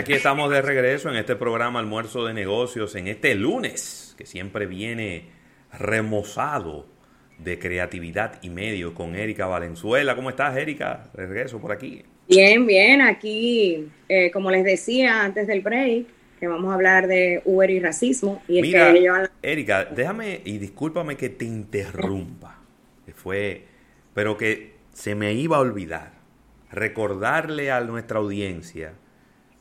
aquí estamos de regreso en este programa Almuerzo de Negocios, en este lunes, que siempre viene remozado de creatividad y medio con Erika Valenzuela. ¿Cómo estás, Erika? Regreso por aquí. Bien, bien, aquí, eh, como les decía antes del break, que vamos a hablar de Uber y racismo. Y Mira, Erika, déjame y discúlpame que te interrumpa, que fue, pero que se me iba a olvidar recordarle a nuestra audiencia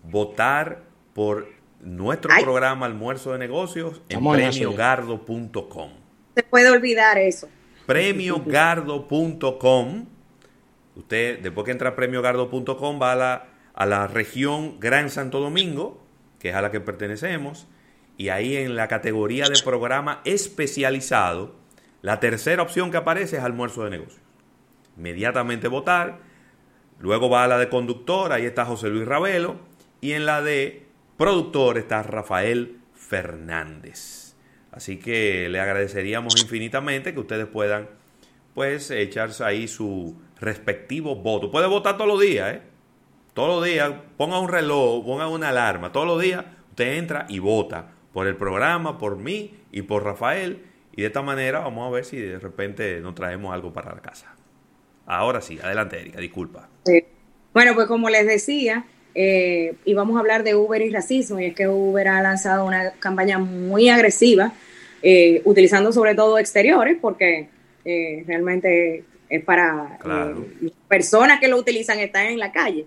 votar por nuestro programa Almuerzo de Negocios en premiogardo.com. Se puede olvidar eso. Premiogardo.com. Usted, después que entra a premiogardo.com, va a la, a la región Gran Santo Domingo, que es a la que pertenecemos, y ahí en la categoría de programa especializado, la tercera opción que aparece es Almuerzo de Negocios. Inmediatamente votar Luego va a la de conductor, ahí está José Luis Ravelo. Y en la de productor está Rafael Fernández. Así que le agradeceríamos infinitamente que ustedes puedan pues echarse ahí su respectivo voto. Puede votar todos los días, ¿eh? Todos los días, ponga un reloj, ponga una alarma. Todos los días usted entra y vota por el programa, por mí y por Rafael. Y de esta manera vamos a ver si de repente nos traemos algo para la casa. Ahora sí, adelante Erika, disculpa. Bueno, pues como les decía, eh, íbamos a hablar de Uber y racismo, y es que Uber ha lanzado una campaña muy agresiva, eh, utilizando sobre todo exteriores, porque eh, realmente es para eh, personas que lo utilizan están en la calle.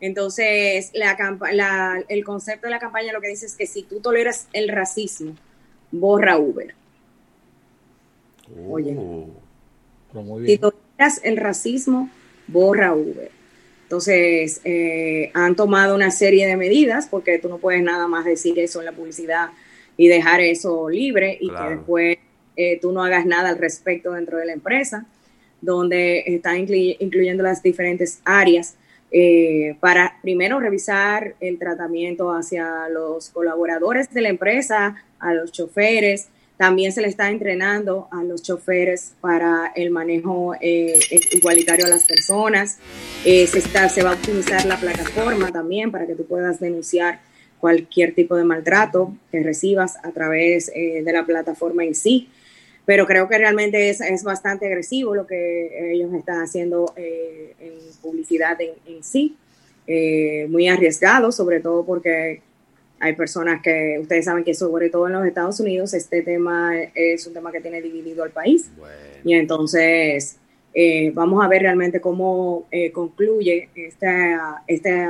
Entonces, la, el concepto de la campaña lo que dice es que si tú toleras el racismo, borra Uber. Oye, oh. si toleras el racismo, borra Uber. Entonces, eh, han tomado una serie de medidas porque tú no puedes nada más decir eso en la publicidad y dejar eso libre y que después eh, tú no hagas nada al respecto dentro de la empresa, donde están incluyendo las diferentes áreas eh, para primero revisar el tratamiento hacia los colaboradores de la empresa, a los choferes, también se le está entrenando a los choferes para el manejo eh, igualitario a las personas. Eh, se, está, se va a optimizar la plataforma también para que tú puedas denunciar cualquier tipo de maltrato que recibas a través eh, de la plataforma en sí. Pero creo que realmente es, es bastante agresivo lo que ellos están haciendo en publicidad en sí. muy arriesgado, sobre todo porque hay personas que ustedes saben que sobre todo en los Estados Unidos este tema es un tema que tiene dividido al país. Y entonces eh, vamos a ver realmente cómo eh, concluye este, este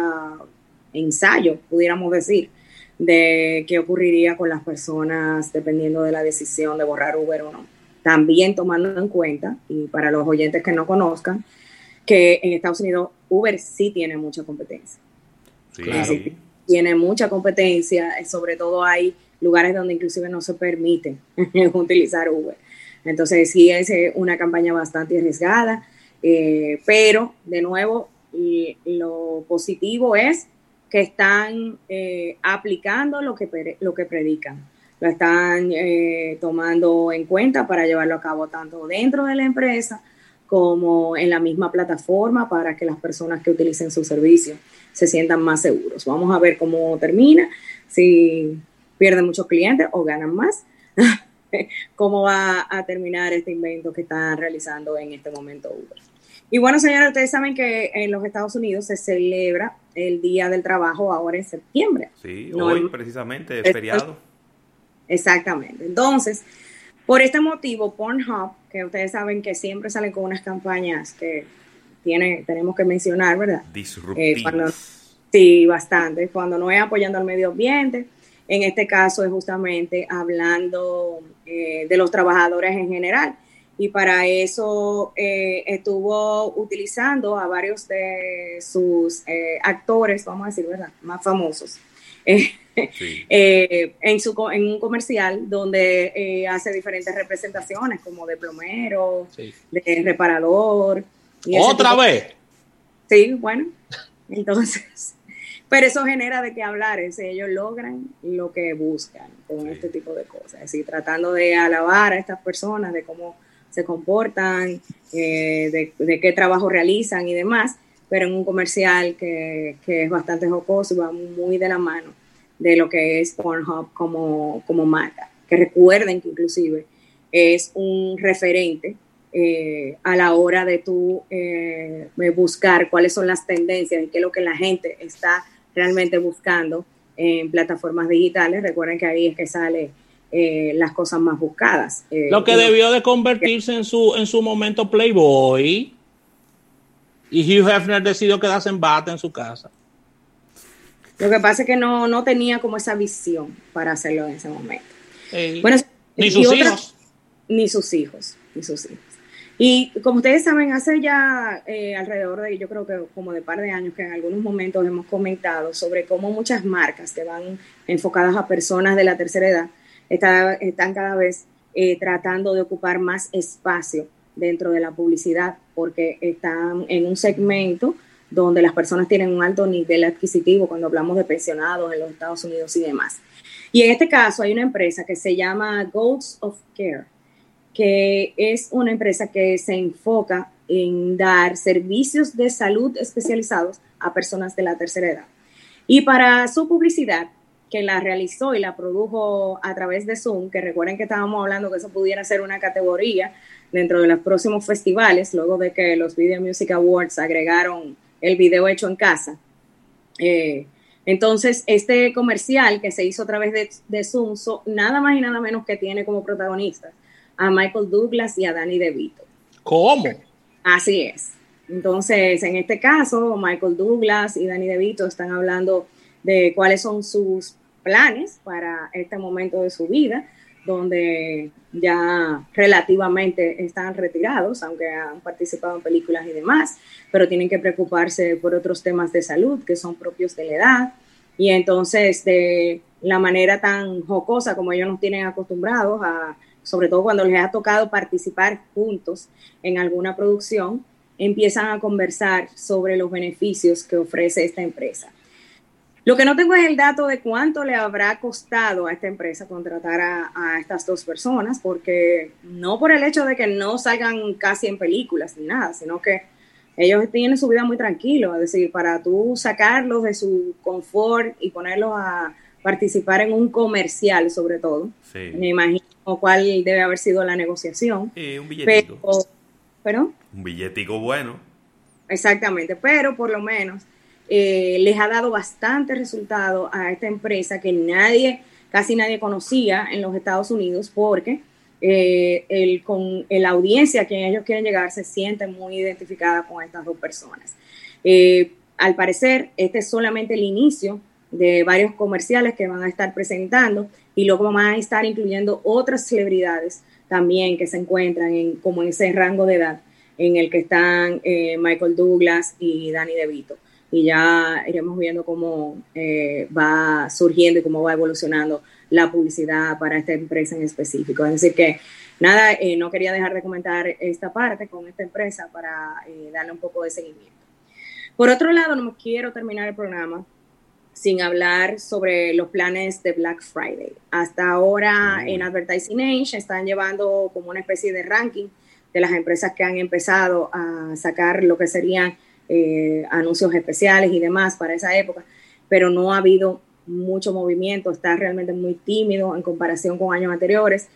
ensayo, pudiéramos decir, de qué ocurriría con las personas dependiendo de la decisión de borrar Uber o no. También tomando en cuenta, y para los oyentes que no conozcan, que en Estados Unidos Uber sí tiene mucha competencia. Sí tiene mucha competencia, eh, sobre todo hay lugares donde inclusive no se permite utilizar Uber. Entonces sí es eh, una campaña bastante arriesgada, eh, pero de nuevo lo positivo es que están aplicando lo que, lo que predican, lo están tomando en cuenta para llevarlo a cabo tanto dentro de la empresa como en la misma plataforma para que las personas que utilicen su servicio se sientan más seguros. Vamos a ver cómo termina, si pierden muchos clientes o ganan más, cómo va a terminar este invento que están realizando en este momento Uber. Y bueno, señores, ustedes saben que en los Estados Unidos se celebra el Día del Trabajo ahora en septiembre. Sí, hoy precisamente es feriado. Exactamente. Entonces, por este motivo, Pornhub, que ustedes saben que siempre salen con unas campañas que tiene, tenemos que mencionar, ¿verdad? Eh, sí, bastante. Cuando no es apoyando al medio ambiente, en este caso es justamente hablando eh, de los trabajadores en general. Y para eso eh, estuvo utilizando a varios de sus actores, vamos a decir, ¿verdad? Más famosos. en, su, en un comercial donde hace diferentes representaciones como de plomero, de reparador, ¿Otra vez? Sí, bueno, entonces, pero eso genera de qué hablar, es, ellos logran lo que buscan con este tipo de cosas, es decir, tratando de alabar a estas personas, de cómo se comportan, eh, de, qué trabajo realizan y demás, pero en un comercial que, que es bastante jocoso y va muy de la mano de lo que es Pornhub como, como marca. Que recuerden que inclusive es un referente eh, a la hora de tú eh, buscar cuáles son las tendencias y qué es lo que la gente está realmente buscando en plataformas digitales. Recuerden que ahí es que sale eh, las cosas más buscadas. lo que debió de convertirse en su, en su momento Playboy. Y Hugh Hefner decidió quedarse en bata en su casa. Lo que pasa es que no, no tenía como esa visión para hacerlo en ese momento. ni sus hijos. Ni sus hijos, ni sus hijos. Y como ustedes saben, hace ya eh, alrededor de, yo creo que como de par de años que en algunos momentos hemos comentado sobre cómo muchas marcas que van enfocadas a personas de la tercera edad están cada vez eh, tratando de ocupar más espacio dentro de la publicidad porque están en un segmento donde las personas tienen un alto nivel adquisitivo cuando hablamos de pensionados en los Estados Unidos y demás. Y en este caso hay una empresa que se llama Goals of Care que es una empresa que se enfoca en dar servicios de salud especializados a personas de la tercera edad. Y para su publicidad, que la realizó y la produjo a través de Zoom, que recuerden que estábamos hablando que eso pudiera ser una categoría dentro de los próximos festivales, luego de que los Video Music Awards agregaron el video hecho en casa. Eh, entonces, este comercial que se hizo a través de, de Zoom, nada más y nada menos que tiene como protagonistas a Michael Douglas y a Danny DeVito. ¿Cómo? Así es. Entonces, en este caso, Michael Douglas y Danny DeVito están hablando de cuáles son sus planes para este momento de su vida, donde ya relativamente están retirados, aunque han participado en películas y demás, pero tienen que preocuparse por otros temas de salud que son propios de la edad. Y entonces, de la manera tan jocosa como ellos nos tienen acostumbrados sobre todo cuando les ha tocado participar juntos en alguna producción, empiezan a conversar sobre los beneficios que ofrece esta empresa. Lo que no tengo es el dato de cuánto le habrá costado a esta empresa contratar a, estas dos personas, porque no por el hecho de que no salgan casi en películas ni nada, sino que ellos tienen su vida muy tranquilo, es decir, para tú sacarlos de su confort y ponerlos a participar en un comercial sobre todo, me imagino cuál debe haber sido la negociación. un billetico. Pero, Un billetico bueno. Exactamente, pero por lo menos eh, les ha dado bastante resultado a esta empresa que nadie, casi nadie conocía en los Estados Unidos porque eh, el, con la audiencia a quien ellos quieren llegar se siente muy identificada con estas dos personas. Eh, al parecer, este es solamente el inicio de varios comerciales que van a estar presentando y luego van a estar incluyendo otras celebridades también que se encuentran en, como ese rango de edad en el que están Michael Douglas y Danny DeVito. Y ya iremos viendo cómo eh, va surgiendo y cómo va evolucionando la publicidad para esta empresa en específico. Es decir, que nada, eh, no quería dejar de comentar esta parte con esta empresa para darle un poco de seguimiento. Por otro lado, no me quiero terminar el programa sin hablar sobre los planes de Black Friday. Hasta ahora en Advertising Age están llevando como una especie de ranking de las empresas que han empezado a sacar lo que serían eh, anuncios especiales y demás para esa época, pero no ha habido mucho movimiento, está realmente muy tímido en comparación con años anteriores.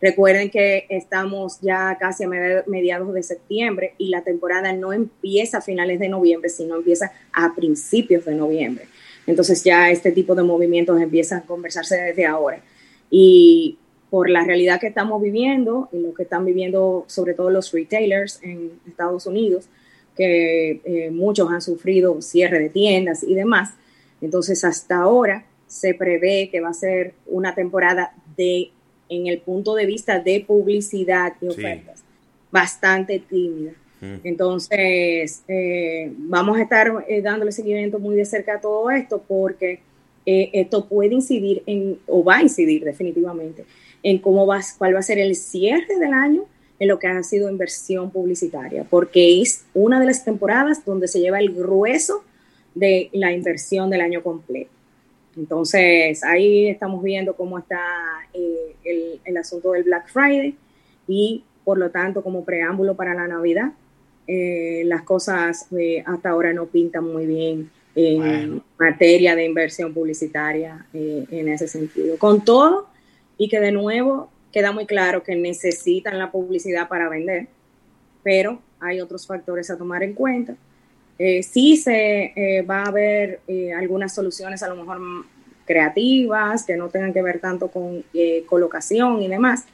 Recuerden que estamos ya casi a mediados de septiembre y la temporada no empieza a finales de noviembre, sino empieza a principios de noviembre. Entonces ya este tipo de movimientos empiezan a conversarse desde ahora. Y por la realidad que estamos viviendo y lo que están viviendo sobre todo los retailers en Estados Unidos, que eh, muchos han sufrido cierre de tiendas y demás. Entonces hasta ahora se prevé que va a ser una temporada de, en el punto de vista de publicidad y ofertas, bastante tímida. Entonces, eh, vamos a estar eh, dándole seguimiento muy de cerca a todo esto porque eh, esto puede incidir en, o va a incidir definitivamente, en cómo va, cuál va a ser el cierre del año en lo que ha sido inversión publicitaria, porque es una de las temporadas donde se lleva el grueso de la inversión del año completo. Entonces, ahí estamos viendo cómo está el, el asunto del Black Friday y, por lo tanto, como preámbulo para la Navidad, eh, las cosas eh, hasta ahora no pintan muy bien en materia de inversión publicitaria eh, en ese sentido. Con todo, y que de nuevo queda muy claro que necesitan la publicidad para vender, pero hay otros factores a tomar en cuenta. sí se va a haber algunas soluciones a lo mejor creativas que no tengan que ver tanto con colocación y demás,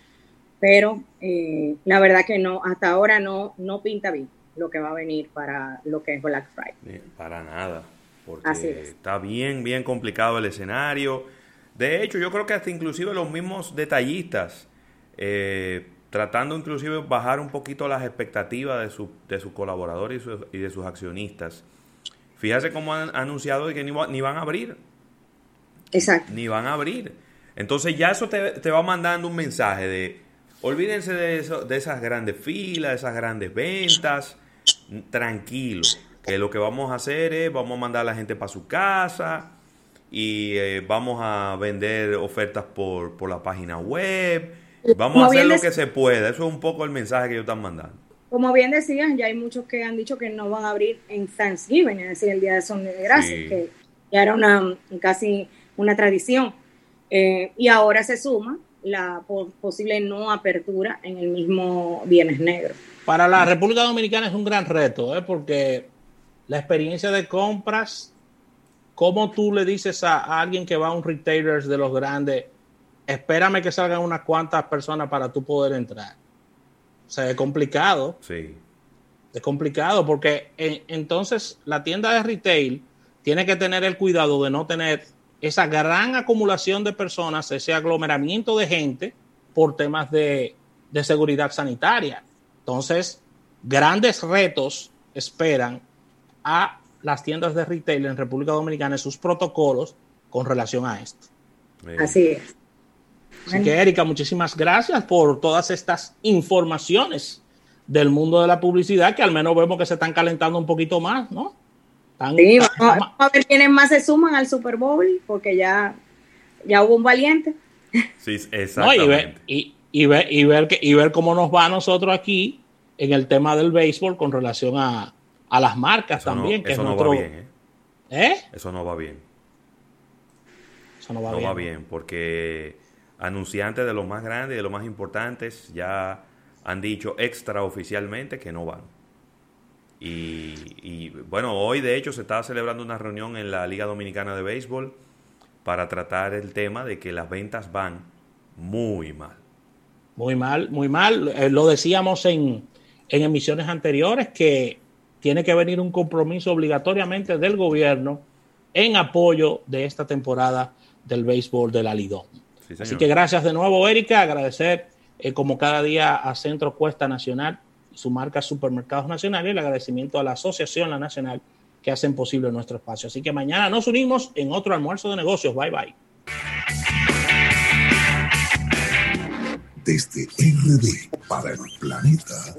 pero la verdad que no, hasta ahora no, no pinta bien lo que va a venir para lo que es Black Friday. Para nada, porque está bien, bien complicado el escenario. De hecho, yo creo que hasta inclusive los mismos detallistas, eh, tratando inclusive bajar un poquito las expectativas de, su, de sus colaboradores y, de sus accionistas. Fíjate cómo han anunciado que ni, ni, van a abrir. Exacto. Ni van a abrir. Entonces ya eso te, te va mandando un mensaje de, olvídense de, eso, de esas grandes filas, de esas grandes ventas tranquilo, que lo que vamos a hacer es, vamos a mandar a la gente para su casa y eh, vamos a vender ofertas por, por la página web, vamos a hacer lo que se pueda, eso es un poco el mensaje que ellos están mandando. Como bien decían, ya hay muchos que han dicho que no van a abrir en Thanksgiving, es decir, el Día de Son de Gracias, que ya era una casi una tradición. Eh, y ahora se suma la posible no apertura en el mismo Viernes Negro. Para la República Dominicana es un gran reto, ¿eh? porque la experiencia de compras, ¿cómo tú le dices a, alguien que va a un retailer de los grandes, espérame que salgan unas cuantas personas para tú poder entrar? O sea, es complicado. Sí. Es complicado porque entonces la tienda de retail tiene que tener el cuidado de no tener esa gran acumulación de personas, ese aglomeramiento de gente por temas de, de seguridad sanitaria. Entonces, grandes retos esperan a las tiendas de retail en República Dominicana en sus protocolos con relación a esto. Así es. Así que, Erika, muchísimas gracias por todas estas informaciones del mundo de la publicidad que al menos vemos que se están calentando un poquito más, ¿no? sí, vamos, a ver quiénes más se suman al Super Bowl, porque ya, ya hubo un valiente. Sí, exactamente. y, y ver, y ver, que, y ver cómo nos va a nosotros aquí en el tema del béisbol con relación a, a las marcas también. que eso no va bien. ¿eh? ¿eh? Eso no va bien. Eso no va no bien. va bien porque anunciantes de los más grandes y de los más importantes ya han dicho extraoficialmente que no van. Y, y, bueno, hoy de hecho se estaba celebrando una reunión en la Liga Dominicana de Béisbol para tratar el tema de que las ventas van muy mal. Muy mal, muy mal. Eh, lo decíamos en, en emisiones anteriores que tiene que venir un compromiso obligatoriamente del gobierno en apoyo de esta temporada del béisbol de la Lidón. Así que gracias de nuevo, Erika. Agradecer eh, como cada día a Centro Cuesta Nacional y su marca Supermercados Nacional y el agradecimiento a la Asociación La Nacional que hacen posible nuestro espacio. Así que mañana nos unimos en otro almuerzo de negocios. Bye bye. desde RD para el planeta